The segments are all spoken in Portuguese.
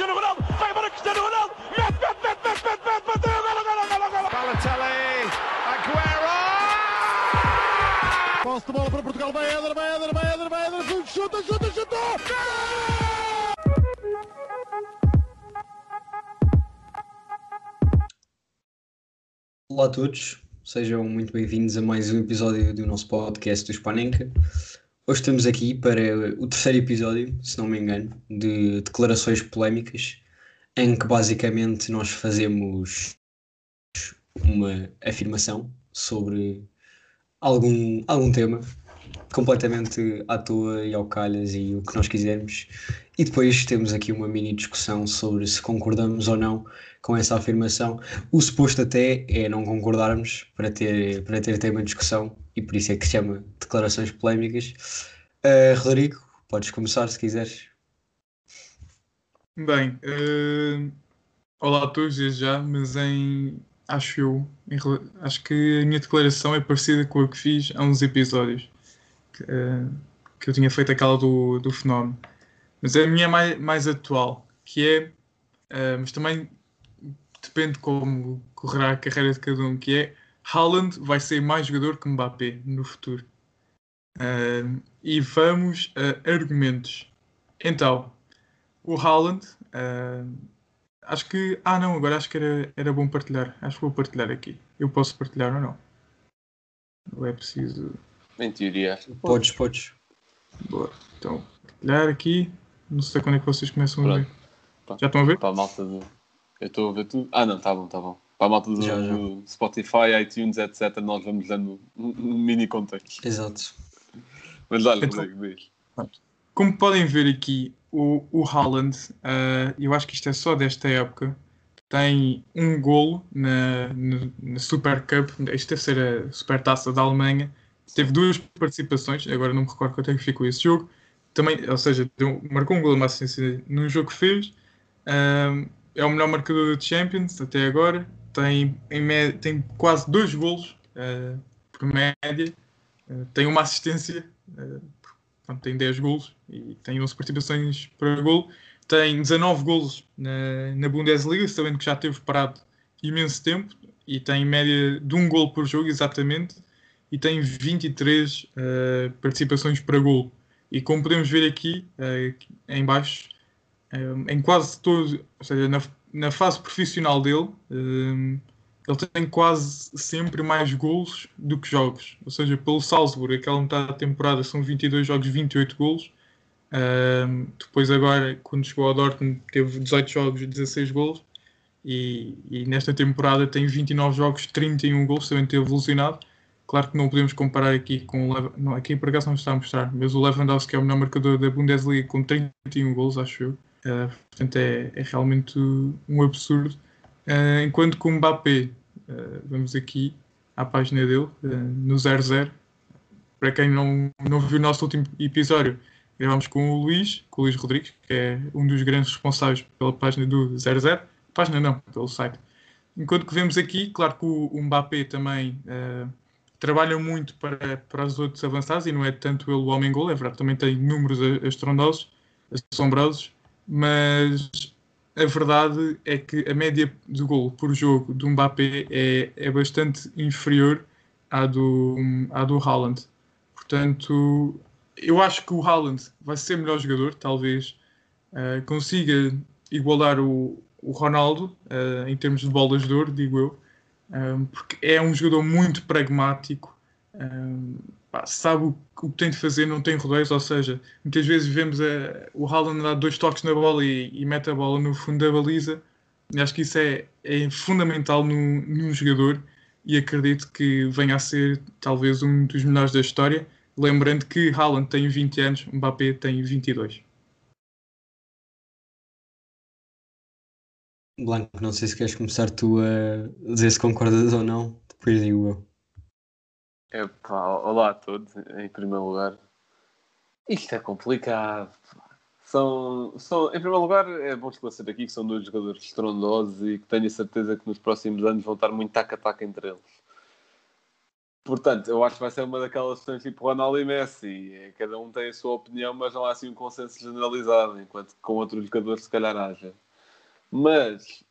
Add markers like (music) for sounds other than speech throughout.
Cristiano Ronaldo, vai embora Cristiano Ronaldo, mete, mete, mete, mete, mete, mete, bateu, golo, golo, golo, golo. Balotelli, Aguero! Posse de bola para Portugal, vai Éder, vai Éder, vai Éder, vai Éder, chuta, chuta, chuta! Olá a todos, sejam muito bem-vindos a mais um episódio do nosso podcast do Spanenka. Hoje estamos aqui para o terceiro episódio, se não me engano, de declarações polémicas, em que basicamente nós fazemos uma afirmação sobre algum, algum tema, completamente à toa e ao calhas e o que nós quisermos, e depois temos aqui uma mini discussão sobre se concordamos ou não com essa afirmação. O suposto até é não concordarmos para ter, para ter tema de discussão e por isso é que se chama declarações polémicas. Uh, Rodrigo, podes começar se quiseres. Bem, uh, olá a todos desde já, mas em acho eu, em, acho que a minha declaração é parecida com a que fiz há uns episódios que, uh, que eu tinha feito aquela do, do fenómeno. Mas a minha é mais, mais atual, que é, mas também depende como correrá a carreira de cada um, que é Haaland vai ser mais jogador que Mbappé no futuro. Uh, e vamos a argumentos. Então, o Haaland, uh, acho que. Ah, não, agora acho que era, era bom partilhar. Acho que vou partilhar aqui. Eu posso partilhar ou não? Ou é preciso. Em teoria. Podes, podes. Boa. Então, partilhar aqui. Não sei quando é que vocês começam Pronto. a ver. Pronto. Já estão a ver? Para a malta do. Eu estou a ver tudo. Ah, não, tá bom, tá bom. Para a malta do, Já, já. do Spotify, iTunes, etc., nós vamos dando um, um mini contexto. Exato. Mas olha, Então- diz. Como podem ver aqui, o, o Haaland, ah, eu acho que isto é só desta época, tem um golo na, na, na Super Cup, isto deve ser a Super Taça da Alemanha, teve duas participações, agora não me recordo quanto é que ficou esse jogo, também, ou seja, deu- marcou um golo uma assistência num jogo que fez, Ah, é o melhor marcador da Champions até agora, tem, em mé- tem quase dois golos ah, por média, Ah, tem uma assistência, Portanto, tem 10 golos e tem 11 participações para golo. Tem 19 golos na, na Bundesliga, sabendo que já teve parado imenso tempo e tem média de um golo por jogo, exatamente. E tem 23 eh, participações para golo. E como podemos ver aqui, eh, em baixo, em quase todo, ou seja, na, na fase profissional dele, eh, ele tem quase sempre mais golos do que jogos. Ou seja, pelo Salzburg, aquela metade da temporada são 22 jogos, 28 golos. Ahm, depois agora, quando chegou ao Dortmund, teve 18 jogos, 16 golos. E, e nesta temporada tem 29 jogos, 31 golos, também teve evolucionado. Claro que não podemos comparar aqui com o não, aqui por acaso não está a mostrar, mas o Lewandowski é o melhor marcador da Bundesliga com 31 golos, acho eu. Ah, portanto, é, é realmente um absurdo. Ah, enquanto que o Mbappé, ah, vamos aqui à página dele, no 00. Para quem não, não viu o nosso último episódio, gravámos com o Luís, com o Luís Rodrigues, que é um dos grandes responsáveis pela página do 00. Página não, pelo site. Enquanto que vemos aqui, claro que o, Mbappé também trabalha muito para, para os outros avançados e não é tanto ele o homem-gol, é verdade, também tem números a- astrondosos, assombrosos, mas a verdade é que a média de gol por jogo do Mbappé é, é bastante inferior à do, à do Haaland. Portanto, eu acho que o Haaland vai ser melhor jogador, talvez eh, consiga igualar o, o Ronaldo eh, em termos de bolas de ouro, digo eu, um, porque é um jogador muito pragmático, um, sabe o, o que tem de fazer, não tem rodeios, ou seja, muitas vezes vemos a- o Haaland dar dois toques na bola e, e mete a bola no fundo da baliza. E acho que isso é, é fundamental num, num jogador e acredito que venha a ser talvez um dos melhores da história. Lembrando que Haaland tem 20 anos, Mbappé tem 22. Blanco, não sei se queres começar tu a dizer se concordas ou não, depois digo eu. Epá, olá a todos, em primeiro lugar. Isto é complicado. São, são, em primeiro lugar, é bom esclarecer aqui que são dois jogadores estrondosos e que tenho a certeza que nos próximos anos vão estar muito taca-taca entre eles. Portanto, eu acho que vai ser uma daquelas questões tipo Ronaldo e Messi. É, Cada um tem a sua opinião, mas não há assim um consenso generalizado, enquanto que com outros jogadores se calhar haja. Mas,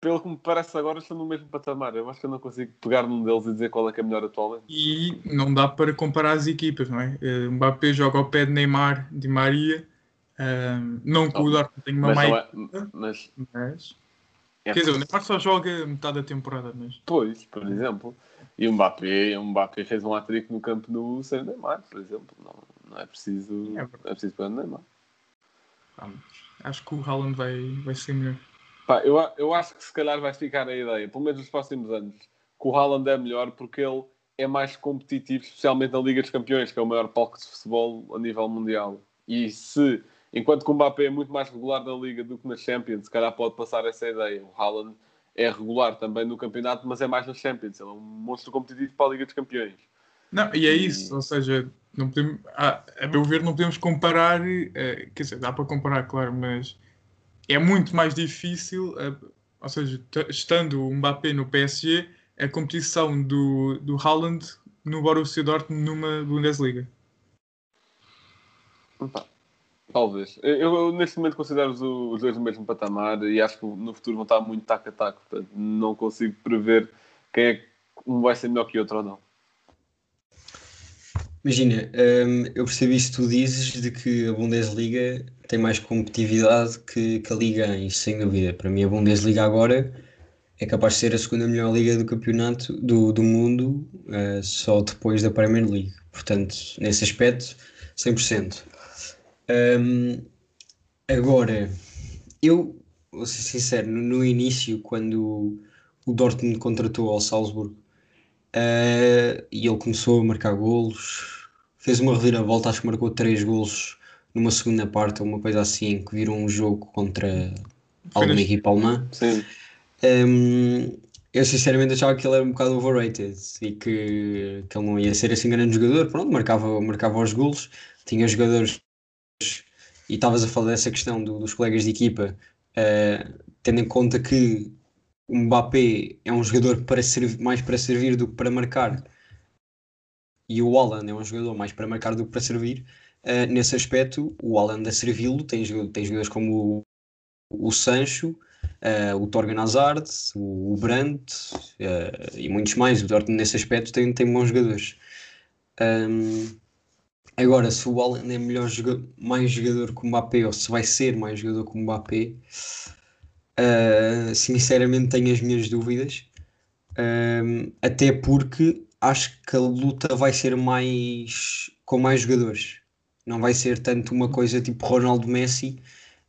pelo que me parece agora, estão no mesmo patamar. Eu acho que eu não consigo pegar num deles e dizer qual é que é melhor atualmente. E não dá para comparar as equipas, não é? Uh, Mbappé joga ao pé de Neymar, de Maria. Uh, não que o Dortmund tenha uma má não é- mas mas... é Quer dizer, o Neymar só joga metade da temporada, mas... Pois, por exemplo. E o Mbappé, o Mbappé fez um hat-trick no campo no sem Neymar, por exemplo. Não, não é preciso. É não é preciso pegar no Neymar. Vamos. Acho que o Haaland vai, vai ser melhor. Pá, eu, eu acho que se calhar vai ficar a ideia, pelo menos nos próximos anos, que o Haaland é melhor porque ele é mais competitivo, especialmente na Liga dos Campeões, que é o maior palco de futebol a nível mundial. E se, enquanto que o Mbappé é muito mais regular na Liga do que na Champions, se calhar pode passar essa ideia. O Haaland é regular também no campeonato, mas é mais na Champions. Ele é um monstro competitivo para a Liga dos Campeões. Não, e é isso, ou seja, não podemos, a, a meu ver, não podemos comparar, eh, quer dizer, dá para comparar, claro, mas é muito mais difícil, eh, ou seja, estando o Mbappé no PSG, a competição do, do Haaland no Borussia Dortmund numa Bundesliga. Talvez. Eu, eu, neste momento considero os, os dois no mesmo patamar e acho que no futuro vão estar muito taco a taco. Portanto, não consigo prever quem é que um vai ser melhor que o outro ou não. Imagina, hum, eu percebi isso que tu dizes de que a Bundesliga tem mais competitividade que, que a Liga 1, isso sem dúvida. Para mim, a Bundesliga agora é capaz de ser a segunda melhor liga do campeonato do, do mundo, eh, só depois da Premier League. Portanto, nesse aspecto, 100%. Hum, agora, eu vou ser sincero, no, no início, quando o Dortmund contratou ao Salzburgo eh, e ele começou a marcar golos, fez uma reviravolta, acho que marcou três golos numa segunda parte, ou uma coisa assim, que virou um jogo contra alguma equipa alemã. Sim. Hum, eu sinceramente achava que ele era um bocado overrated e que, que ele não ia ser assim grande jogador. Pronto, marcava, marcava os golos, tinha jogadores e estavas a falar dessa questão do- dos colegas de equipa, eh, tendo em conta que o Mbappé é um jogador para servir, mais para servir do que para marcar e o Haaland é um jogador mais para marcar do que para servir. Eh, nesse aspecto, o Haaland a servi-lo tem, tem jogadores como o, o Sancho, eh, o Torgan Hazard, o, o Brandt eh, e muitos mais. O Dortmund nesse aspecto tem, tem bons jogadores. Ahm, agora, se o Haaland é melhor joga- mais jogador que o Mbappé ou se vai ser mais jogador que o Mbappé, sinceramente tenho as minhas dúvidas. Ahm, até porque acho que a luta vai ser mais com mais jogadores. Não vai ser tanto uma coisa tipo Ronaldo Messi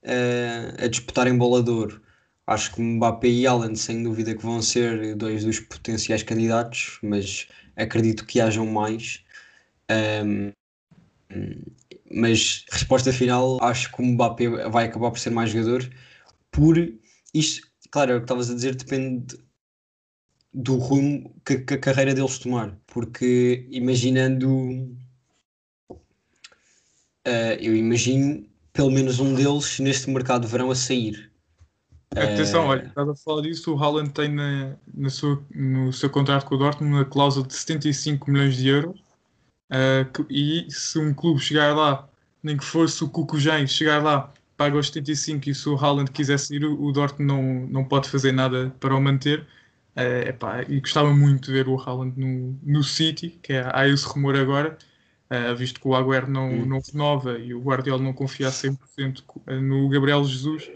ah, a disputar em bola de ouro. Acho que Mbappé e Haaland, sem dúvida, que vão ser dois dos potenciais candidatos, mas acredito que hajam mais. Ahm, mas resposta final, acho que o Mbappé vai acabar por ser mais jogador. Por isto, claro, é o que estavas a dizer, depende do rumo que, que a carreira deles tomar. Porque imaginando, ah, eu imagino pelo menos um deles neste mercado de verão a sair. Atenção, Eh, olha, estás a falar disso, o Haaland tem na, na sua, no seu contrato com o Dortmund uma cláusula de 75 milhões de euros eh, que- e se um clube chegar lá, nem que fosse o Cucujém chegar lá, paga os 75 e se o Haaland quiser sair, o o Dortmund não, não pode fazer nada para o manter. Eh, epá, e gostava muito de ver o Haaland no, no City, que é, há esse rumor agora, eh, visto que o Agüero não, Hum. não renova e o Guardiola não confia a 100% no Gabriel Jesus.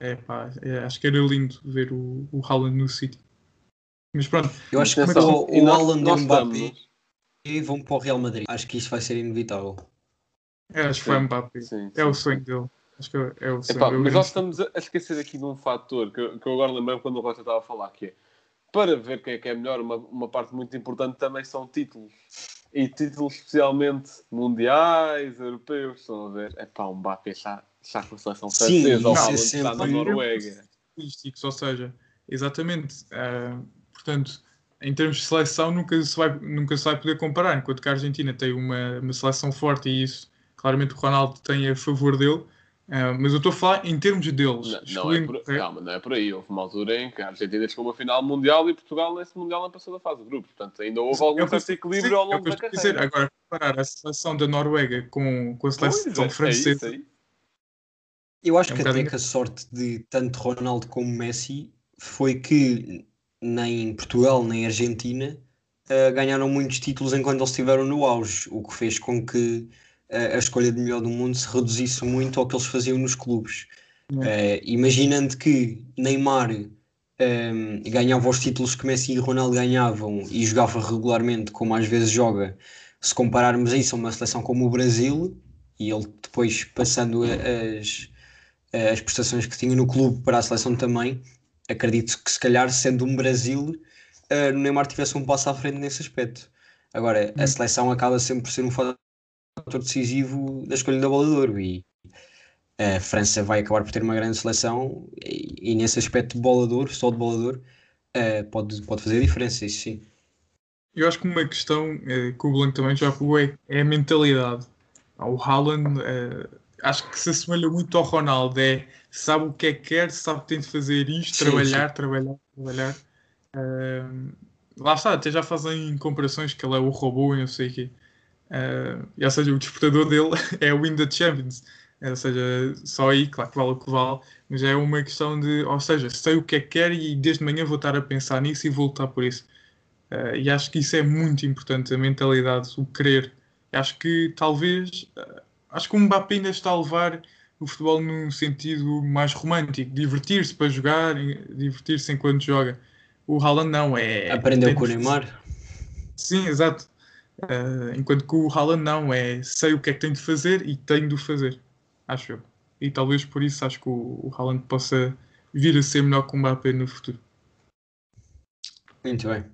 É pá, é, acho que era lindo ver o, o Haaland no City. Mas pronto, eu acho que Atenção, o, e Haaland e o Mbappé estamos- vão para o Real Madrid. Acho que isso vai ser inevitável. é, acho que foi Sim, Mbappé. Sim, É o sim. sonho dele. Acho que é, é o sonho Epá, dele. mas nós estamos a esquecer aqui de um fator que, eu- que eu agora lembrei quando o Rocha estava a falar, que é para ver quem é que é melhor, uma, uma parte muito importante também são títulos. E títulos especialmente mundiais, europeus, estão a ver? É pá, um Mbappé está, está com a seleção francesa, o isso é Haaland está na Noruega. Ou seja, exatamente. ah, portanto, em termos de seleção, nunca se, vai, nunca se vai poder comparar. Enquanto que a Argentina tem uma, uma seleção forte e isso, claramente, o Ronaldo tem a favor dele. Ah, mas eu estou a falar em termos deles. Não, não é por, resto. calma, não é por aí. Houve uma altura em que a Argentina chegou a uma final mundial e Portugal nesse mundial não passou da fase de grupos. Portanto, ainda houve algum É certo equilíbrio dizer, ao é longo da estou a dizer. carreira. Agora, comparar a seleção da Noruega com, com a Pois, seleção é, é isso francesa aí. Eu acho É um que até que a sorte de tanto Ronaldo como Messi foi que nem Portugal nem Argentina uh, ganharam muitos títulos enquanto eles estiveram no auge, o que fez com que a escolha de melhor do mundo se reduzisse muito ao que eles faziam nos clubes. Uh, imaginando que Neymar um, ganhava os títulos que Messi e Ronaldo ganhavam e jogava regularmente, como às vezes joga, se compararmos isso a uma seleção como o Brasil, e ele depois passando as, as prestações que tinha no clube para a seleção também, acredito que se calhar sendo um Brasil, uh, o Neymar tivesse um passo à frente nesse aspecto. Agora, a seleção acaba sempre por ser um fator decisivo da escolha da bola de ouro e a França vai acabar por ter uma grande seleção e, e nesse aspecto de bola de ouro, só de bola de ouro, uh, pode, pode fazer diferença, isso sim. Eu acho que uma questão eh, que o Blanco também já falou é, é a mentalidade. O Haaland eh, acho que se assemelha muito ao Ronaldo, é sabe o que é que quer, sabe que tem de fazer isto, Sim, trabalhar, sim. trabalhar, trabalhar. Eh, lá está, até já fazem comparações que ele é o robô e não sei o quê. Eh, e, ou seja, o despertador dele (laughs) é o Win the Champions. Eh, Ou seja, só aí, claro que vale o que vale, mas é uma questão de, ou seja, sei o que é que quero e desde manhã vou estar a pensar nisso e vou lutar por isso. Eh, e acho que isso é muito importante, a mentalidade, o querer. Acho que talvez, eh, acho que o Mbappé ainda está a levar o futebol num sentido mais romântico, divertir-se para jogar, divertir-se enquanto joga. O Haaland não, é... Aprendeu com o Neymar. Sim, exato. Eh, enquanto que o Haaland não, é sei o que é que tenho de fazer e tenho de o fazer, acho eu. E talvez por isso acho que o, o Haaland possa vir a ser melhor que o Mbappé no futuro. Muito bem.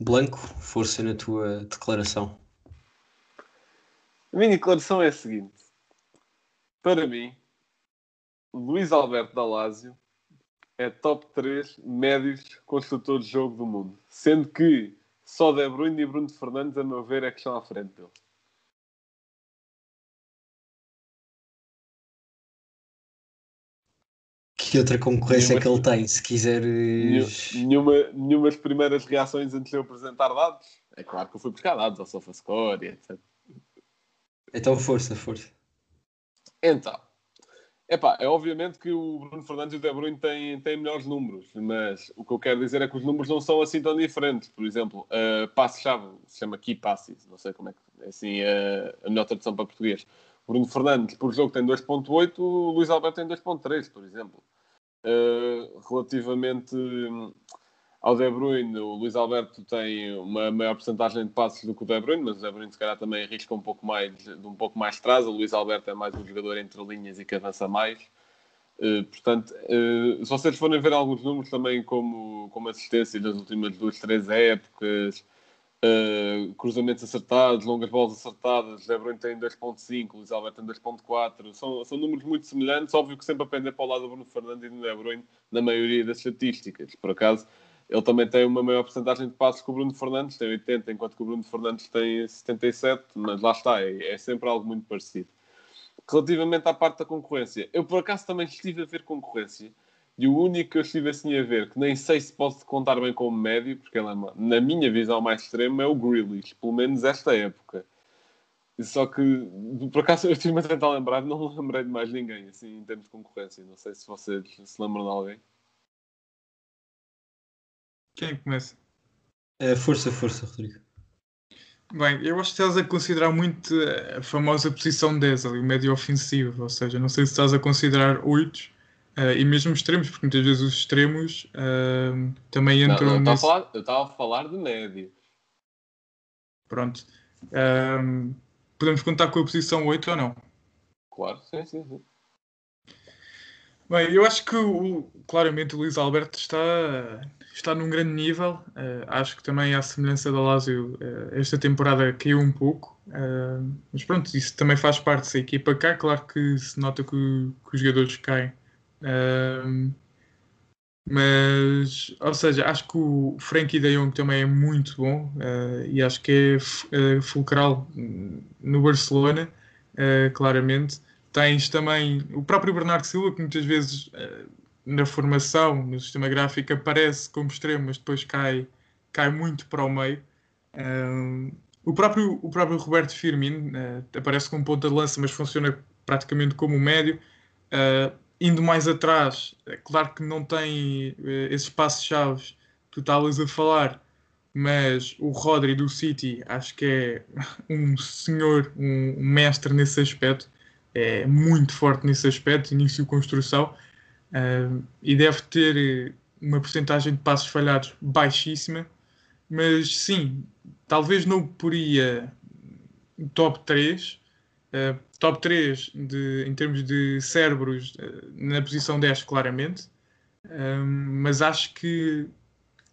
Blanco, força na tua declaração. A minha declaração é a seguinte. Para mim, Luís Alberto Dalásio é top 3 médios construtores de jogo do mundo. Sendo que só De Bruyne e Bruno Fernandes, a meu ver, é que estão à frente dele. Que outra concorrência é que ele Nenhuma- tem? Se quiseres. Nenhuma, nenhuma das primeiras reações antes de eu apresentar dados. É claro que eu fui buscar dados ao SofaScore e etc. Então, força, força. Então, epá, é obviamente que o Bruno Fernandes e o De Bruyne têm, têm melhores números, mas o que eu quero dizer é que os números não são assim tão diferentes. Por exemplo, a passe-chave se chama Key Passes, não sei como é que é assim a, a melhor tradução para português. Bruno Fernandes, por jogo, tem 2.8, o Luís Alberto tem 2.3, por exemplo. Uh, relativamente ao De Bruyne, o Luís Alberto tem uma maior porcentagem de passos do que o De Bruyne, mas o De Bruyne se calhar também arrisca um pouco mais, de um pouco mais atrás. O Luís Alberto é mais um jogador entre linhas e que avança mais. Uh, portanto, uh, se vocês forem ver alguns números também como, como assistência das últimas duas, três épocas, uh, cruzamentos acertados, longas bolas acertadas, De Bruyne tem 2.5, Luís Alberto tem 2.4, são, são números muito semelhantes, óbvio que sempre a pender para o lado do Bruno Fernandes e do De Bruyne na maioria das estatísticas. Por acaso, ele também tem uma maior porcentagem de passos que o Bruno Fernandes, tem 80, enquanto que o Bruno Fernandes tem 77, mas lá está, é, é sempre algo muito parecido. Relativamente à parte da concorrência, eu por acaso também estive a ver concorrência e o único que eu estive assim a ver, que nem sei se pode contar bem como médio, porque ele é, na minha visão mais extrema, é o Grealish, pelo menos esta época. Só que, por acaso, eu estive-me a tentar lembrar, não (laughs) lembrei de mais ninguém, assim, em termos de concorrência. Não sei se vocês se lembram de alguém. Quem é que começa? Uh, força, força, Rodrigo. Bem, eu acho que estás a considerar muito a famosa posição 10, ali, o médio ofensivo, ou seja, não sei se estás a considerar 8 e mesmo extremos, porque muitas vezes os extremos eh, também Não, entram não, eu estava a nesse... falar- eu estava a falar de médio. Pronto. Ahm, podemos contar com a posição 8 ou não? Claro, sim, sim, sim. Bem, eu acho que o- claramente o Luís Alberto está, está num grande nível. Eh, acho que também à semelhança da Lazio, eh, esta temporada caiu um pouco. Eh, mas pronto, isso também faz parte da equipa cá. Claro que se nota que, que os jogadores caem. Mas, ou seja, acho que o Frankie de Jong também é muito bom e acho que é fulcral no Barcelona, claramente. Tens também o próprio Bernardo Silva, que muitas vezes eh, na formação, no sistema gráfico, aparece como extremo, mas depois cai, cai muito para o meio. O, próprio, o próprio Roberto Firmino eh, aparece como ponta de lança, mas funciona praticamente como médio. Uh, indo mais atrás, é claro que não tem esses passos-chave que tu estavas a falar, mas o Rodri do City acho que é (laughs) um senhor, um mestre nesse aspecto, é muito forte nesse aspecto, início de construção, uh, e deve ter uma porcentagem de passos falhados baixíssima, mas sim, talvez não poria top 3, uh, top 3 de, em termos de cérebros uh, na posição 10, claramente, mas acho que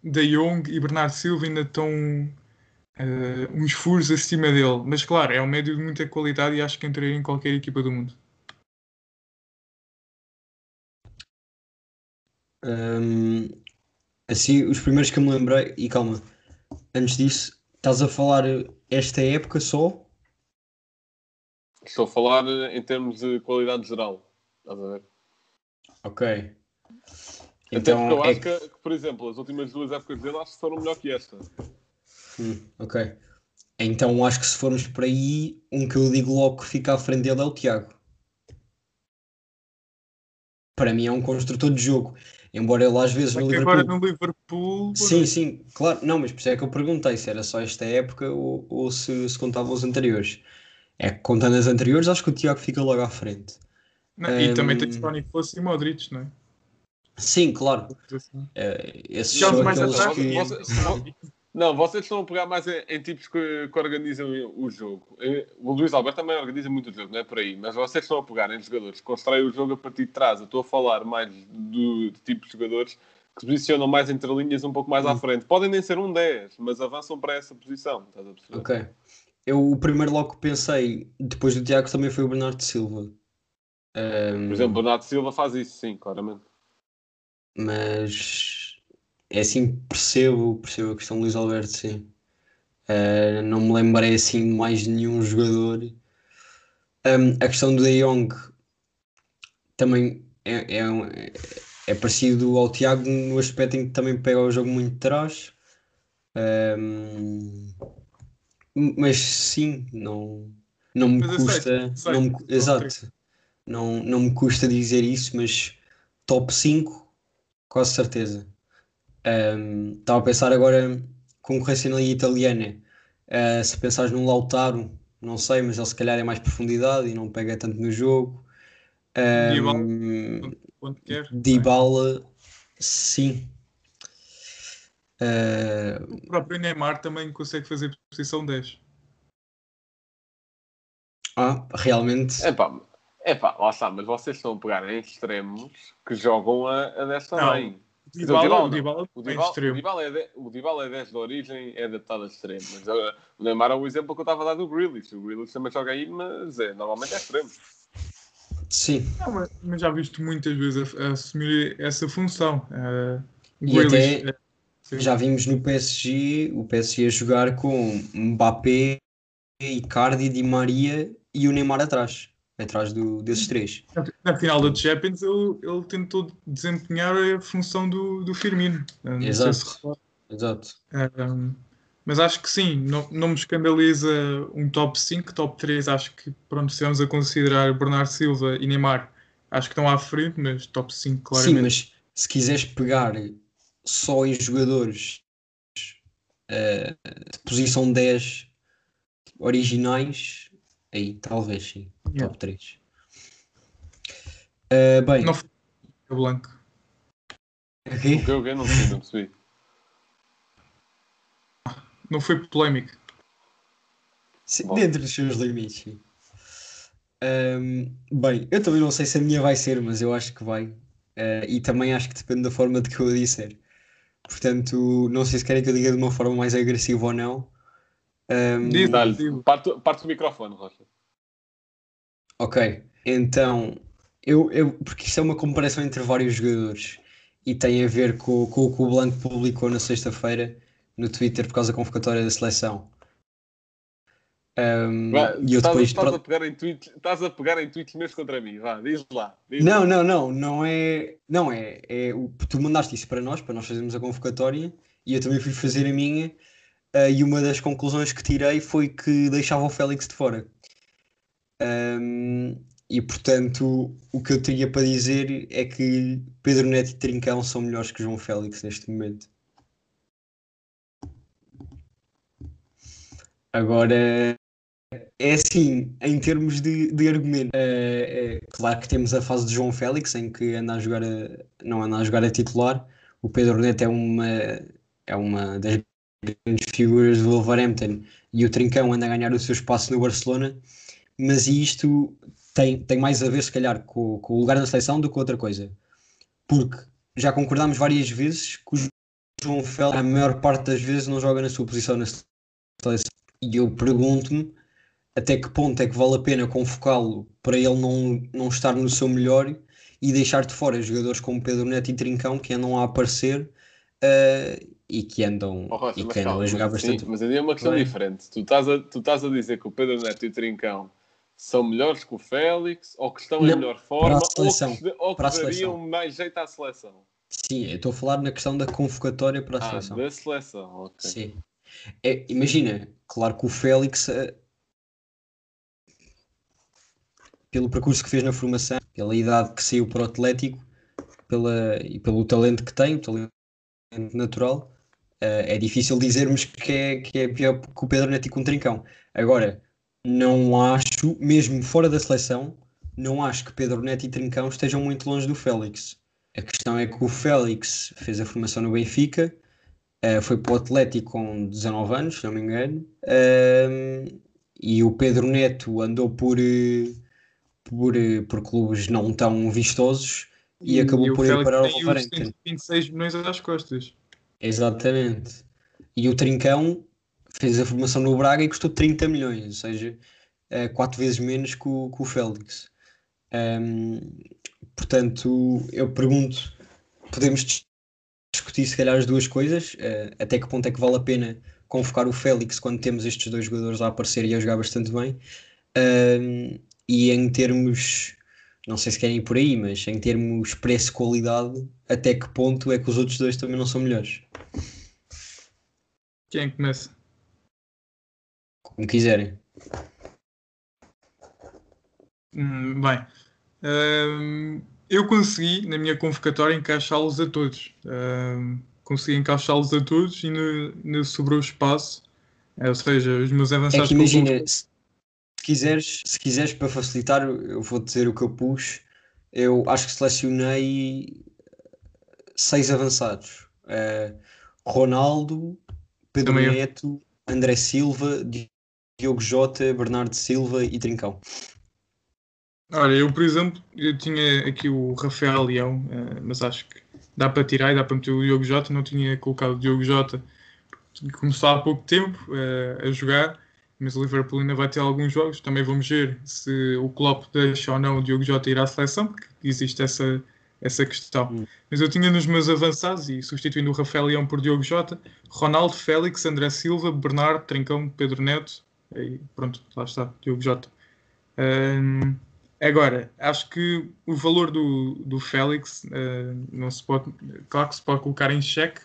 De Jong e Bernardo Silva ainda estão uns furos acima dele. Mas claro, é um médio de muita qualidade e acho que entraria em qualquer equipa do mundo. Um, assim, os primeiros que eu me lembrei, e calma, antes disso, estás a falar esta época só? Estou a falar em termos de qualidade geral. Estás a ver? Ok. Até então, porque eu é acho que... que, por exemplo, as últimas duas épocas dele acho que foram melhor que esta. Hum, ok. Então acho que se formos por aí, um que eu digo logo que fica à frente dele é o Tiago. Para mim é um construtor de jogo. Embora ele às vezes no Liverpool... agora no Liverpool... Sim, sim, claro. Não, mas por isso é que eu perguntei se era só esta época ou, ou se, se contava os anteriores. É que contando as anteriores, acho que o Tiago fica logo à frente. Não, um... E também tem Tony Kroos e Modric, não é? Sim, claro. É, esses são mais atrás, que... Não, vocês estão a pegar mais em, em tipos que, que, organizam o jogo. O Luís Alberto também organiza muito o jogo, não é por aí. Mas vocês estão a pegar em jogadores que constroem o jogo a partir de trás. Eu estou a falar mais do, de tipos de jogadores que se posicionam mais entre linhas um pouco mais à hum. frente. Podem nem ser um 10, mas avançam para essa posição. Estás a perceber? Ok. Eu, o primeiro logo que pensei, depois do Tiago, também foi o Bernardo Silva. Um... Por exemplo, o Bernardo Silva faz isso, sim, claramente. Mas é assim, percebo, percebo a questão do Luís Alberto, sim. Uh, não me lembrei assim de mais nenhum jogador. Um, a questão do De Jong também é, é, é, parecido ao Tiago no aspecto em que também pega o jogo muito de trás. Um, mas sim, não, não me mas custa. não me, exato. Não, não me custa dizer isso, mas top 5, quase certeza. Um, estava a pensar agora concorrência na liga italiana. Uh, se pensares num Lautaro, não sei, mas ele se calhar é mais profundidade e não pega tanto no jogo. Um, Dybala, Dybala sim. Uh, o próprio Neymar também consegue fazer posição 10. Ah, realmente. Epá, epá, lá está, mas vocês estão a pegar em extremos que jogam a, a 10 também. O Dybala, o Dybala, o Dybala, é o Dybala, é de, o Dybala é 10 de origem, é adaptado a extremo. Mas uh, o Neymar é o exemplo que eu estava a dar do Grealish. O Grealish também joga aí, mas é, normalmente é extremo. Sim. Não, mas, mas, já visto muitas vezes a, a assumir essa função. Uh, e até é, já vimos no PSG o PSG a jogar com Mbappé, Icardi, Di Maria e o Neymar atrás atrás do, desses três. Na final da Champions ele, ele tentou desempenhar a função do, do Firmino. Exato. Se Exato. Um, mas acho que sim, não, não me escandaliza um top 5, top 3 acho que pronto, se vamos a considerar Bernardo Silva e Neymar, acho que estão à frente, mas top 5 claramente. Sim, mas se quiseres pegar só em jogadores uh, de posição 10 originais, aí talvez sim. Yeah. Top 3. Uh, bem. Não foi o Blanco. Okay. O que não sei, não percebi. Não foi polémico. Sim, dentro dos seus limites. Um, bem, eu também não sei se a minha vai ser, mas eu acho que vai. Uh, e também acho que depende da forma de que eu a disser. Portanto, não sei se querem que eu diga de uma forma mais agressiva ou não. Um, Dá-lhe, parte, parte o microfone, Rocha. Ok, então, eu, eu, porque isto é uma comparação entre vários jogadores e tem a ver com, com o que o Blanco publicou na sexta-feira no Twitter por causa da convocatória da seleção. Um, e eu estás, depois, estás, a pegar em tweets, estás a pegar em tweets meus contra mim, vá, diz lá. Diz não, lá. não, não, não é. Não é, é. Tu mandaste isso para nós, para nós fazermos a convocatória, e eu também fui fazer a minha. Uh, e uma das conclusões que tirei foi que deixava o Félix de fora. Um, e portanto, o que eu teria para dizer é que Pedro Neto e Trincão são melhores que João Félix neste momento. Agora, é assim, em termos de, de argumento, é, é, claro que temos a fase de João Félix, em que anda a jogar a, não anda a jogar a titular. O Pedro Neto é uma, é uma das grandes figuras do Wolverhampton e o Trincão anda a ganhar o seu espaço no Barcelona, mas isto tem, tem mais a ver, se calhar, com, com o lugar na seleção do que outra coisa. Porque já concordámos várias vezes que o João Félix, a maior parte das vezes, não joga na sua posição na seleção. E eu pergunto-me até que ponto é que vale a pena convocá-lo para ele não, não estar no seu melhor e deixar de fora jogadores como Pedro Neto e Trincão que andam a aparecer uh, e que andam, Oh, Rocha, e que andam calma, a jogar sim, bastante. mas aí é uma questão bem. diferente. Tu estás, a, tu estás a dizer que o Pedro Neto e o Trincão são melhores que o Félix, ou que estão em Não, melhor forma, seleção, ou que, ou que dariam mais jeito à seleção. Sim, eu estou a falar na questão da convocatória para a Ah, seleção. da seleção, ok. Sim. É, imagina, claro que o Félix, eh, pelo percurso que fez na formação, pela idade que saiu para o Atlético pela, e pelo talento que tem, o talento natural, eh, é difícil dizermos que é, que é pior que o Pedro Neto com o Trincão. Agora, não acho, mesmo fora da seleção, não acho que Pedro Neto e Trincão estejam muito longe do Félix. A questão é que o Félix fez a formação no Benfica, Uh, foi para o Atlético com 19 anos, se não me engano. Um, e o Pedro Neto andou por, eh, por, eh, por clubes não tão vistosos e, acabou o por ir para o Wolverhampton. 126 milhões às costas. Exatamente. E o Trincão fez a formação no Braga e custou 30 milhões, ou seja, uh, quatro vezes menos que o, que o Félix. Um, portanto, eu pergunto, podemos dis- discutir se calhar as duas coisas, uh, até que ponto é que vale a pena convocar o Félix quando temos estes dois jogadores a aparecer e a jogar bastante bem. Um, e em termos, não sei se querem ir por aí, mas em termos preço-qualidade, até que ponto é que os outros dois também não são melhores? Quem é começa? Como quiserem. Hum, bem, hum, eu consegui na minha convocatória encaixá-los a todos. Hum, consegui encaixá-los a todos e no sobrou espaço. É, ou seja, os meus É avançados o imagina, se quiseres, se quiseres para facilitar, eu vou dizer o que eu pus. Eu acho que selecionei seis avançados: Eh, Ronaldo, Pedro Também eu. Neto, André Silva, Diogo Jota, Bernardo Silva e Trincão. Olha, eu, por exemplo, eu tinha aqui o Rafael Leão, eh, mas acho que dá para tirar e dá para meter o Diogo Jota. Não tinha colocado o Diogo Jota, começou há pouco tempo eh, a jogar, mas o Liverpool ainda vai ter alguns jogos. Também vamos ver se o Klopp deixa ou não o Diogo Jota ir à seleção, porque existe essa, essa questão. Hum. Mas eu tinha nos meus avançados, e substituindo o Rafael Leão por Diogo Jota, Ronaldo, Félix, André Silva, Bernardo, Trincão, Pedro Neto, e pronto, lá está, Diogo Jota. Ahm, Agora, acho que o valor do, do Félix eh, não se pode, claro que se pode colocar em xeque,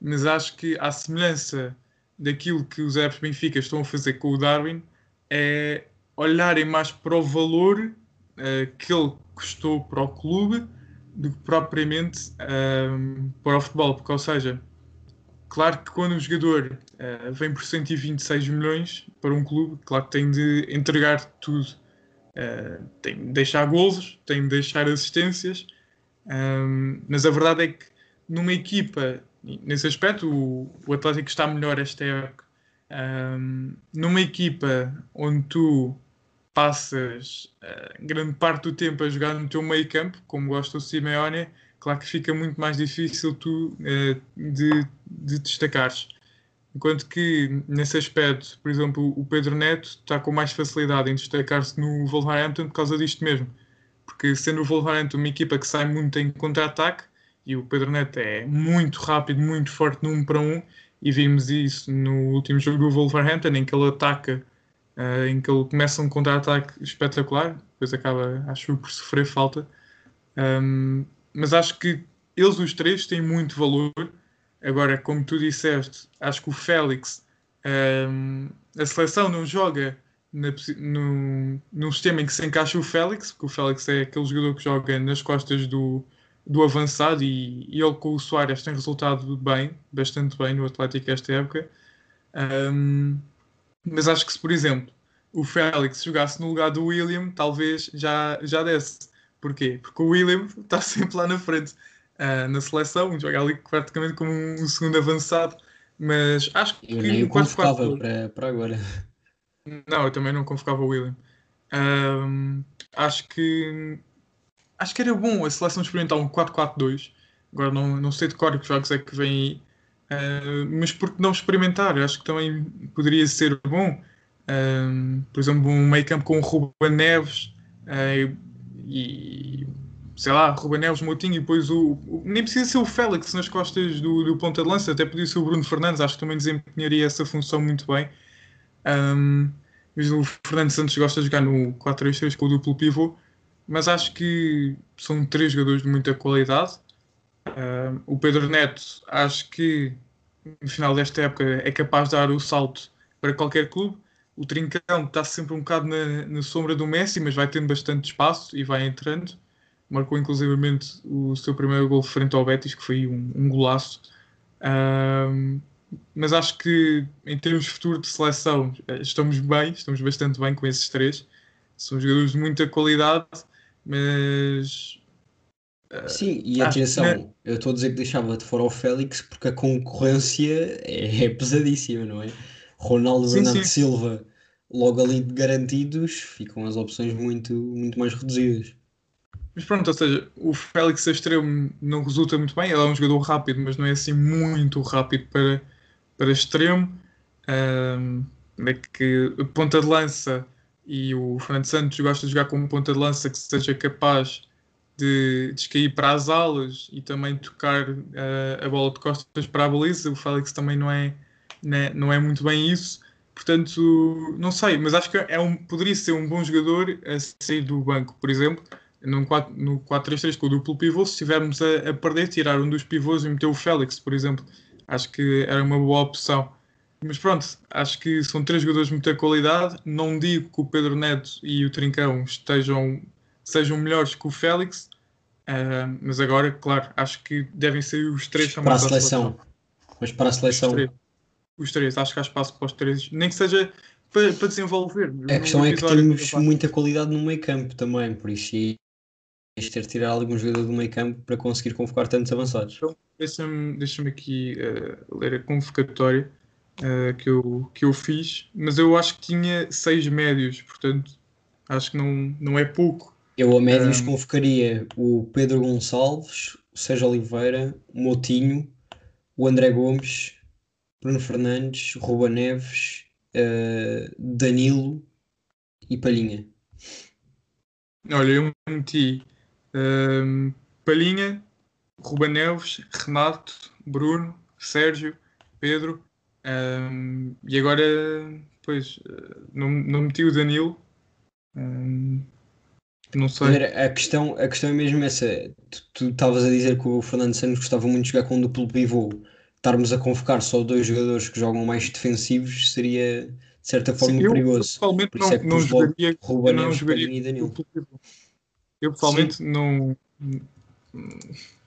mas acho que à semelhança daquilo que os do Benfica estão a fazer com o Darwin, é olharem mais para o valor eh, que ele custou para o clube do que propriamente ehm, para o futebol, porque, ou seja, claro que quando um jogador eh, vem por 126 milhões para um clube, claro que tem de entregar tudo. Uh, tem de deixar golos, tem de deixar assistências, um, mas a verdade é que numa equipa, nesse aspecto, o, o Atlético está melhor esta época. Um, numa equipa onde tu passas uh, grande parte do tempo a jogar no teu meio campo, como gosta o Simeone, claro que fica muito mais difícil tu uh, de, de destacares. Enquanto que, nesse aspecto, por exemplo, o Pedro Neto está com mais facilidade em destacar-se no Wolverhampton por causa disto mesmo. Porque sendo o Wolverhampton uma equipa que sai muito em contra-ataque, e o Pedro Neto é muito rápido, muito forte no 1 para 1, e vimos isso no último jogo do Wolverhampton, em que ele ataca, uh, em que ele começa um contra-ataque espetacular, depois acaba, acho por sofrer falta. Um, mas acho que eles os três têm muito valor, Agora, como tu disseste, acho que o Félix, um, a seleção não joga na no, num sistema em que se encaixa o Félix, porque o Félix é aquele jogador que joga nas costas do, do avançado e, e ele com o Soares tem resultado bem, bastante bem no Atlético esta época. Ahm, mas acho que se, por exemplo, o Félix jogasse no lugar do William, talvez já, já desse. Porquê? Porque o William está (laughs) sempre lá na frente ah, na seleção, joga ali praticamente como um segundo avançado. Mas acho que Eu nem o 4-4-2 convocava para, para agora. não, eu também não convocava o William. Ahm, acho que acho que era bom a seleção experimentar um 4-4-2. Agora não, não sei de cor que jogos é que vem aí. Ah, mas por que não experimentar? Acho que também poderia ser bom. Ahm, por exemplo, um meio campo com o Ruben Neves ah, e sei lá, Ruben Neves, Moutinho e depois o, o- nem precisa ser o Félix nas costas do, do ponta de lança, até podia ser o Bruno Fernandes, acho que também desempenharia essa função muito bem. Um, mas o Fernando Santos gosta de jogar no 4-3-3 com o duplo pivô, mas acho que são três jogadores de muita qualidade. Um, o Pedro Neto, acho que no final desta época é capaz de dar o salto para qualquer clube. O Trincão está sempre um bocado na, na sombra do Messi, mas vai tendo bastante espaço e vai entrando. Marcou inclusivamente o seu primeiro gol frente ao Betis, que foi um, um golaço. Um, mas acho que em termos de futuro de seleção estamos bem, estamos bastante bem com esses três. São jogadores de muita qualidade, mas Sim, e atenção, eu estou a dizer que deixava de fora o Félix porque a concorrência é, é pesadíssima, não é? Ronaldo, Sim, Bernardo sim. Silva, logo ali garantidos, ficam as opções muito, muito mais reduzidas. Mas pronto, ou seja, o Félix a extremo não resulta muito bem. Ele é um jogador rápido, mas não é assim muito rápido para, para extremo. Ahm, é que a ponta de lança e o Fernando Santos gosta de jogar como ponta de lança que seja capaz de descair para as alas e também tocar ah, a bola de costas para a baliza. O Félix também não é, não é, não é muito bem isso. Portanto, não sei, mas acho que é um, poderia ser um bom jogador a sair do banco, por exemplo num 4 no 4-3-3 com o duplo pivô, se estivermos a, a perder, tirar um dos pivôs e meter o Félix, por exemplo. Acho que era uma boa opção. Mas pronto, acho que são três jogadores de muita qualidade. Não digo que o Pedro Neto e o Trincão estejam, sejam melhores que o Félix, ah, mas agora, claro, acho que devem ser os três Para a chamados seleção. Mas para a seleção. Os três, acho que há espaço para os três, nem que seja para, para desenvolver. a questão é que temos muita qualidade no meio campo também, por isso ias ter de tirar algum jogador do meio campo para conseguir convocar tantos avançados. Deixa-me deixa aqui eh, ler a convocatória eh, que, eu, que eu fiz, mas eu acho que tinha seis médios, portanto acho que não, não é pouco. Eu a médios Ahm. convocaria o Pedro Gonçalves, o Sérgio Oliveira, o Moutinho, o André Gomes, Bruno Fernandes, Ruba Neves, eh, Danilo e Palhinha. Olha, eu meti ehm, Palhinha, Ruba Neves, Renato, Bruno, Sérgio, Pedro ehm, e agora, pois, eh, não, não meti o Danilo. Ehm, não sei. A questão, a questão é mesmo essa. Tu tu estavas a dizer que o Fernando Santos gostava muito de jogar com um duplo pivô. Estarmos a convocar só dois jogadores que jogam mais defensivos seria, de certa forma, Sim, eu perigoso. pessoalmente Por não, é não jogaria Ruba eu não jogaria e Danilo. Eu pessoalmente não.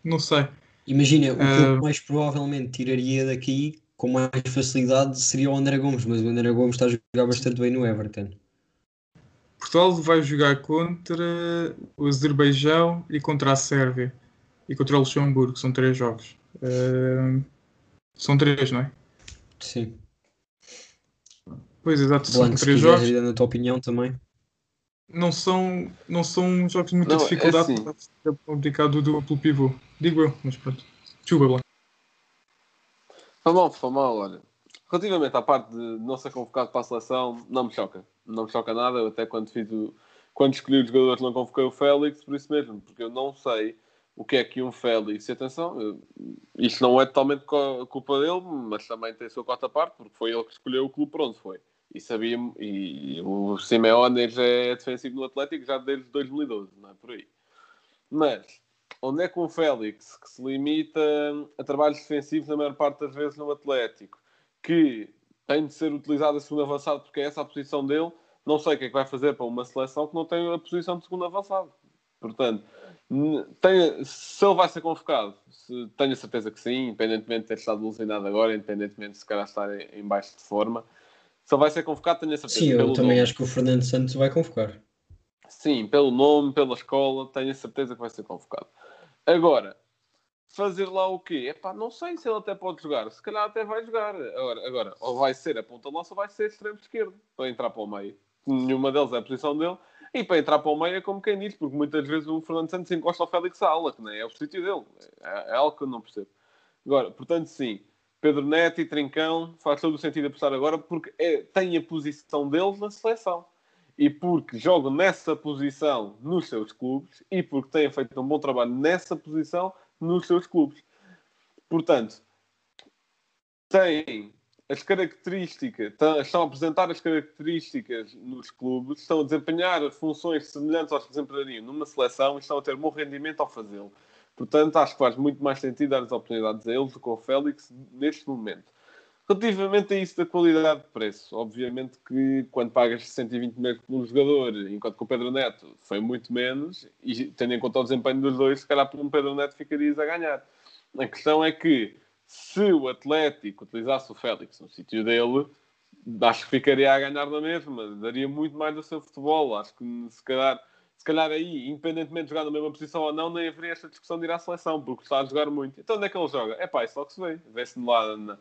Não sei. Imagina, o que eu mais provavelmente tiraria daqui com mais facilidade seria o André Gomes, mas o André Gomes está a jogar bastante bem no Everton. Portugal vai jogar contra o Azerbaijão e contra a Sérvia e contra o Luxemburgo. São três jogos. Ah, são três, não é? Sim. Pois exato, são Blanco, se três jogos. ir dando a tua opinião também. Não são, não são jogos de muita Não, é dificuldade. assim. É complicado do duplo pivô. Digo eu, mas pronto. Chuba, Blanco. Foi mal, foi mal, olha. Relativamente à parte de não ser convocado para a seleção, não me choca. Não me choca nada. Eu até quando fiz o... Quando escolhi os jogadores não convoquei o Félix, por isso mesmo, porque eu não sei o que é que um Félix... Atenção, eu- isto não é totalmente culpa dele, mas também tem a sua quarta parte, porque foi ele que escolheu o clube para onde foi. E sabia e o Simeone já é defensivo no Atlético já desde 2012, não é por aí. Mas onde é que um Félix que se limita a trabalhos defensivos na maior parte das vezes no Atlético, que tem de ser utilizado a segundo avançado porque é essa a posição dele, Não sei o que é que vai fazer para uma seleção que não tem a posição de segundo avançado. Portanto, se ele vai ser convocado, se, tenho a certeza que sim, independentemente de ter estado alucinado agora, independentemente de se calhar estar em, em baixo de forma. Se ele vai ser convocado, tenho a certeza. Sim, eu também nome. acho que o Fernando Santos vai convocar. Sim, pelo nome, pela escola, tenho a certeza que vai ser convocado. Agora, fazer lá o quê? Epá, não sei se ele até pode jogar. Se calhar até vai jogar. Agora, agora ou vai ser a ponta lança ou vai ser extremo esquerdo para entrar para o meio. Nenhuma deles é a posição dele. E para entrar para o meio é como quem diz, porque muitas vezes o Fernando Santos encosta ao Félix à ala, que nem é o sítio dele. É, é algo que eu não percebo. Agora, portanto, sim, Pedro Neto e Trincão faz todo o sentido apostar agora porque é, tem a posição deles na seleção. E porque jogam nessa posição nos seus clubes e porque têm feito um bom trabalho nessa posição nos seus clubes. Portanto, têm as características, tá- estão a apresentar as características nos clubes, estão a desempenhar funções semelhantes aos que desempenhariam numa seleção e estão a ter bom rendimento ao fazê-lo. Portanto, acho que faz muito mais sentido dar as oportunidades a eles do que ao Félix neste momento. Relativamente a isso da qualidade de preço, obviamente que quando pagas 120 milhões por um jogador, enquanto que o Pedro Neto foi muito menos, e tendo em conta o desempenho dos dois, se calhar por um Pedro Neto ficarias a ganhar. A questão é que se o Atlético utilizasse o Félix no sítio dele, acho que ficaria a ganhar na mesma, daria muito mais do seu futebol. Acho que se calhar, se calhar aí, independentemente de jogar na mesma posição ou não, nem haveria esta discussão de ir à seleção, porque está a jogar muito. Então onde é que ele joga? É pá, isso logo se vê. Vê-se lá na,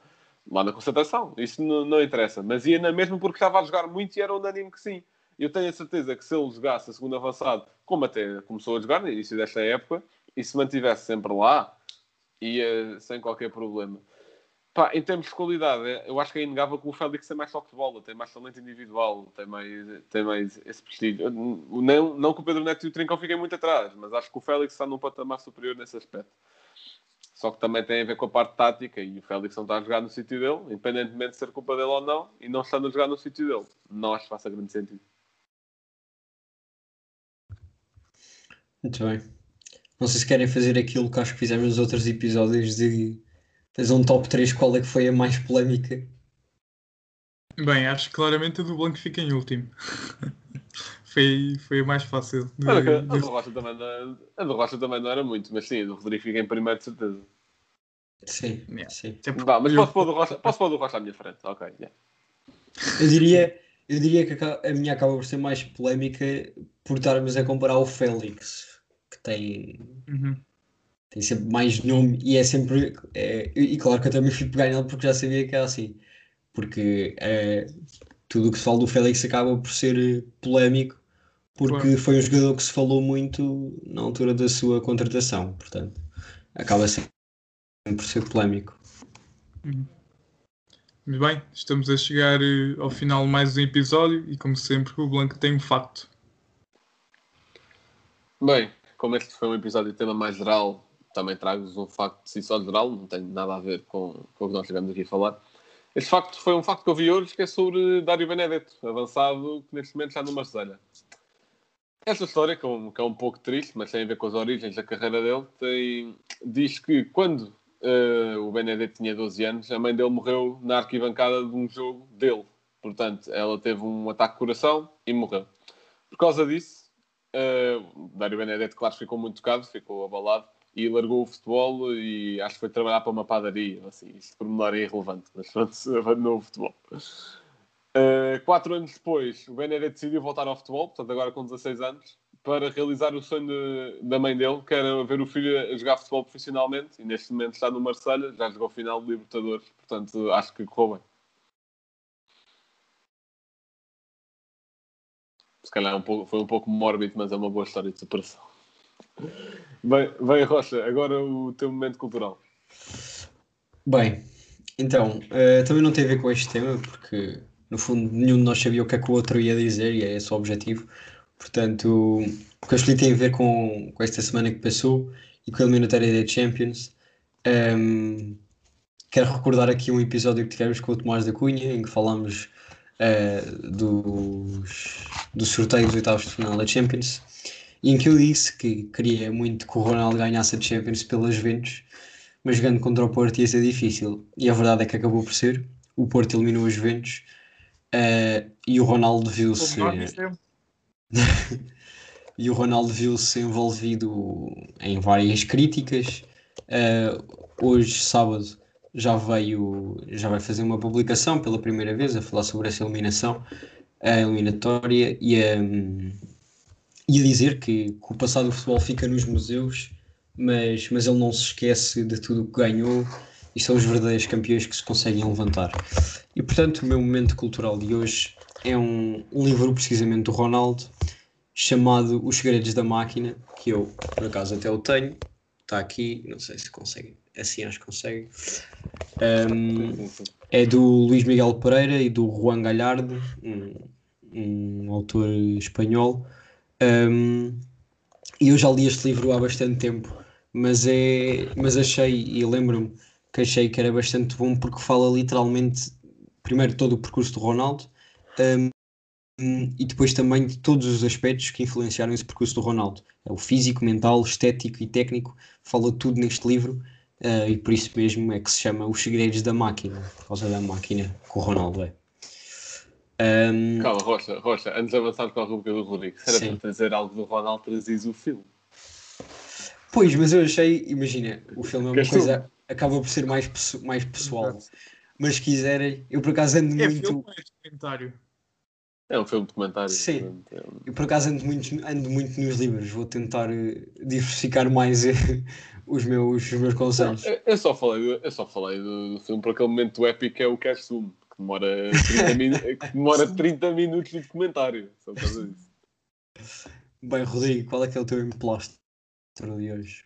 lá na concentração. Isso não, não interessa. Mas ia na mesma porque estava a jogar muito e era unânime que sim. Eu tenho a certeza que se ele jogasse a segundo avançado, como até começou a jogar no início desta época, e se mantivesse sempre lá, ia sem qualquer problema. Pá, em termos de qualidade, eu acho que é inegável que o Félix tem mais toque de bola, tem mais talento individual, tem mais, tem mais esse prestígio. Não, não que o Pedro Neto e o Trincão fiquem muito atrás, mas acho que o Félix está num patamar superior nesse aspecto. Só que também tem a ver com a parte tática e o Félix não está a jogar no sítio dele, independentemente de ser culpa dele ou não, e não estando a jogar no sítio dele. Não acho que faça grande sentido. Muito bem. Não sei se querem fazer aquilo que acho que fizemos nos outros episódios de fazer um top 3 qual é que foi a mais polémica. Bem, acho que claramente a do Blanco fica em último. (laughs) foi, foi a mais fácil. de- a do Rocha também não, a do Rocha também não era muito, mas sim, a do Rodrigo fica em primeiro de certeza. Sim, Yeah. sim. Vá, mas eu- posso pôr, o do Rocha, posso pôr o do Rocha à minha frente. Ok, yeah. Eu diria, eu diria que a minha acaba por ser mais polémica por estarmos a comparar o Félix, tem, Uhum. tem sempre mais nome e é sempre. é, e claro que eu também fui pegar nele porque já sabia que era assim. Porque é, tudo o que se fala do Félix acaba por ser eh, polémico porque Claro. foi um jogador que se falou muito na altura da sua contratação. Portanto, acaba sempre por ser polémico. Muito bem, estamos a chegar eh, ao final de mais um episódio e como sempre o Blanco tem um facto. Bem, como este foi um episódio de tema mais geral, também trago-vos um facto de si só geral, não tem nada a ver com, com o que nós estivemos aqui a falar. Este facto foi um facto que eu vi hoje, que é sobre Dário Benedetto, avançado, que neste momento está no Marselha. Esta história, que é, um, que é um pouco triste, mas tem a ver com as origens da carreira dele, tem, diz que quando eh, o Benedetto tinha 12 anos, a mãe dele morreu na arquibancada de um jogo dele. Portanto, ela teve um ataque de coração e morreu. Por causa disso, Uh, Dário Benedetto, claro, ficou muito tocado, ficou abalado e largou o futebol e acho que foi trabalhar para uma padaria. Assim, isto por menor é irrelevante, mas pronto, (laughs) abandonou o futebol. Uh, quatro anos depois, o Benedetto decidiu voltar ao futebol, portanto, agora com 16 anos, para realizar o sonho de- da mãe dele, que era ver o filho a jogar futebol profissionalmente. E neste momento está no Marselha, já jogou final de Libertadores, portanto, acho que correu bem. Se calhar é um pouco- foi um pouco mórbido, mas é uma boa história de superação. Bem, bem, Rocha, agora o teu momento cultural. Bem, então, eh, também não tem a ver com este tema, porque no fundo nenhum de nós sabia o que é que o outro ia dizer e é esse o objetivo. Portanto, o que eu escolhi tem a ver com, com esta semana que passou e com a eliminatória da Champions. Ehm, quero recordar aqui um episódio que tivemos com o Tomás da Cunha, em que falámos eh, dos, dos sorteios dos oitavos de final da Champions, e em que eu disse que queria muito que o Ronaldo ganhasse a Champions pelas Juventus, mas jogando contra o Porto ia ser difícil. E a verdade é que acabou por ser. O Porto eliminou os Juventus Uh, e o Ronaldo viu-se. (laughs) E o Ronaldo viu-se envolvido em várias críticas. Uh, hoje, sábado, já veio, já vai fazer uma publicação pela primeira vez a falar sobre essa eliminação, a eliminatória e a, e a dizer que, que o passado do futebol fica nos museus, mas, mas ele não se esquece de tudo o que ganhou e são os verdadeiros campeões que se conseguem levantar. E portanto, o meu momento cultural de hoje é um, um livro precisamente do Ronaldo chamado Os Segredos da Máquina, que eu por acaso até o tenho, está aqui, não sei se conseguem, assim acho que conseguem. Um, é do Luís Miguel Pereira e do Juan Galhardo, um, um autor espanhol. Um, e eu já li este livro há bastante tempo, mas, é, mas achei, e lembro-me que achei que era bastante bom porque fala literalmente, primeiro, todo o percurso do Ronaldo um, e depois também de todos os aspectos que influenciaram esse percurso do Ronaldo. É o físico, mental, estético e técnico, fala tudo neste livro uh, e por isso mesmo é que se chama Os Segredos da Máquina, por causa da máquina que o Ronaldo é. Um, Calma, Rocha, Rocha, antes de avançar com a rubrica do Rodrigo, se era Sim. para trazer algo do Ronaldo, trazes o filme. Pois, mas eu achei, imagina, o filme é uma coisa, acaba por ser mais, mais pessoal. Mas se quiserem, eu por acaso ando É muito. filme é documentário? É um filme documentário. Sim. é um- Eu por acaso ando muito, ando muito nos livros, vou tentar eh, diversificar mais (laughs) os, meus, os meus conselhos. Eu, eu só falei, do- eu só falei do, do filme por aquele momento épico que é o Cash Zoom, que demora 30, minu- (laughs) que demora 30 minutos de documentário. Só por causa disso. Bem, Rodrigo, qual é que é o teu emplastro de hoje?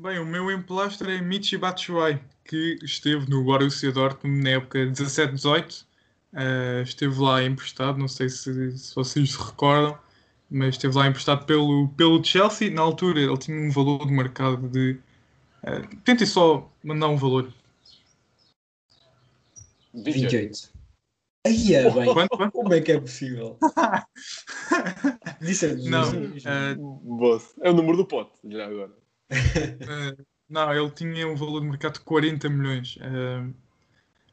Bem, o meu emplastro é Michi Batshuayi, que esteve no Borussia Dortmund na época 17-18. Uh, esteve lá emprestado, não sei se, se vocês se recordam, mas esteve lá emprestado pelo, pelo Chelsea. Na altura ele tinha um valor de mercado de. Uh, tentem só mandar um valor. 28. 28. Aí é bem, Quanto? quanto? como é que é possível? (laughs) Disse Não, uh. É o número do pote, já agora. Uh, (laughs) não, ele tinha um valor de mercado de 40 milhões. Uh,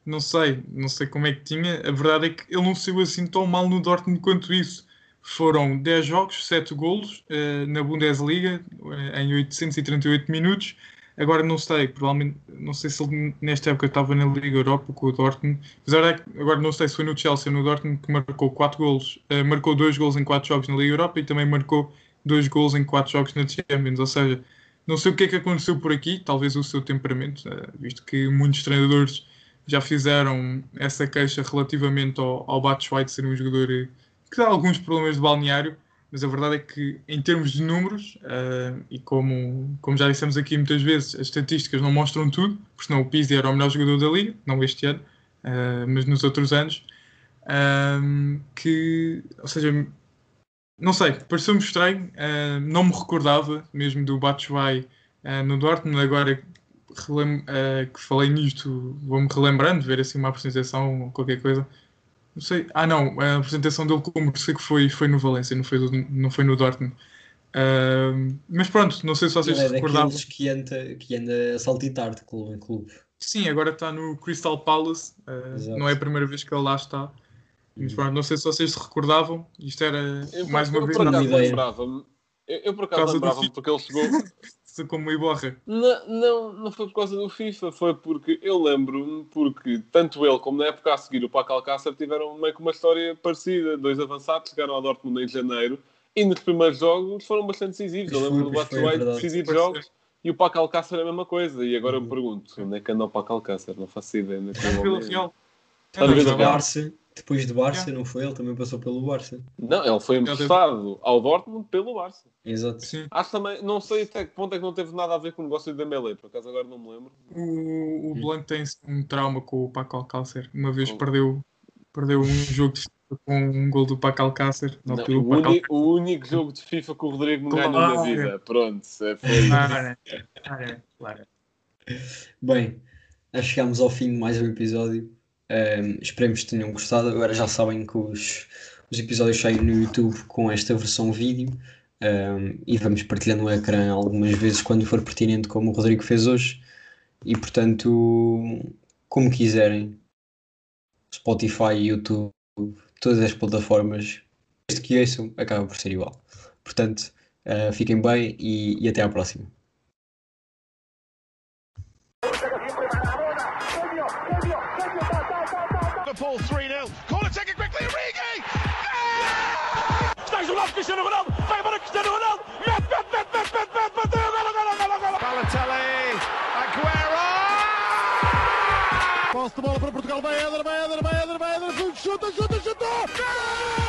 não sei, não sei como é que tinha. A verdade é que ele não saiu assim tão mal no Dortmund quanto isso. Foram 10 jogos, 7 golos uh, na Bundesliga uh, em 838 minutos. Agora não sei, provavelmente, não sei se ele nesta época estava na Liga Europa com o Dortmund. Mas a verdade é agora não sei se foi no Chelsea ou no Dortmund que marcou 4 golos. Uh, marcou 2 golos em 4 jogos na Liga Europa e também marcou 2 golos em 4 jogos na Champions. Ou seja, não sei o que é que aconteceu por aqui, talvez o seu temperamento, eh, visto que muitos treinadores já fizeram essa queixa relativamente ao, ao Batshuayi de ser um jogador eh, que dá alguns problemas de balneário, mas a verdade é que em termos de números, eh, e como, como já dissemos aqui muitas vezes, as estatísticas não mostram tudo, porque senão o Pizzi era o melhor jogador da liga, não este ano, eh, mas nos outros anos, eh, que, ou seja, não sei, pareceu-me estranho, uh, não me recordava mesmo do Batshuayi uh, no Dortmund, agora uh, que falei nisto, vou-me relembrando, ver assim uma apresentação ou qualquer coisa. Não sei, ah não, a apresentação dele como sei que foi, foi no Valência, não foi, não foi no Dortmund. Uh, mas pronto, não sei se vocês Ele é se recordavam. que anda, que anda a saltitar de clube em clube. Sim, agora está no Crystal Palace, uh, não é a primeira vez que ele lá está. Mas pronto, não sei se vocês se recordavam, isto era Eu, mais uma eu, vez por não acaso lembrava-me. Eu, eu por acaso lembrava-me porque ele chegou. (laughs) como o Iborra. Não, não, não foi por causa do FIFA, foi porque eu lembro-me porque tanto ele como na época a seguir o Paco Alcácer tiveram meio que uma história parecida. Dois avançados chegaram ao Dortmund em janeiro e nos primeiros jogos foram bastante decisivos. Eu lembro foi, do pois foi, é Batshuayi verdade. decidir Pode jogos e o Paco Alcácer a mesma coisa. E agora Uhum. eu pergunto, onde é que anda o Paco Alcácer? Não faço ideia. É anda. Real. É, não, Real. Barça, depois de Barça, não foi? Ele também passou pelo Barça. Não, ele foi emprestado ao Dortmund pelo Barça. Exato. Sim. Acho também, não sei até que ponto é que não teve nada a ver com o negócio de Dembélé, por acaso agora não me lembro. O, o Blanco tem um trauma com o Paco Alcácer. Uma vez Oh. perdeu, perdeu um jogo de FIFA com um gol do Paco Alcácer. Não, altura, o, Paco uni- o único jogo de FIFA que o Rodrigo me Claro. ganhou na vida. Pronto, é, foi isso. Alcácer. Claro, claro. Bem, chegámos ao fim de mais um episódio. Ahm, esperemos que tenham gostado. Agora já sabem que os, os episódios saem no YouTube com esta versão vídeo. Ahm, e vamos partilhando o ecrã algumas vezes quando for pertinente, como o Rodrigo fez hoje. E portanto, como quiserem, Spotify, YouTube, todas as plataformas, desde que ouçam, acaba por ser igual. Portanto, uh, fiquem bem e, e até à próxima. Cristiano Ronaldo. Vai embora Cristiano Ronaldo. Mete, mete, mete, mete, mete, mete, bateu. Golo, golo, golo, golo. Balotelli. Aguero! Posse de bola para Portugal. Vai Éder, vai Éder, vai Éder, vai Éder. Chuta, chuta, chuta. Gol!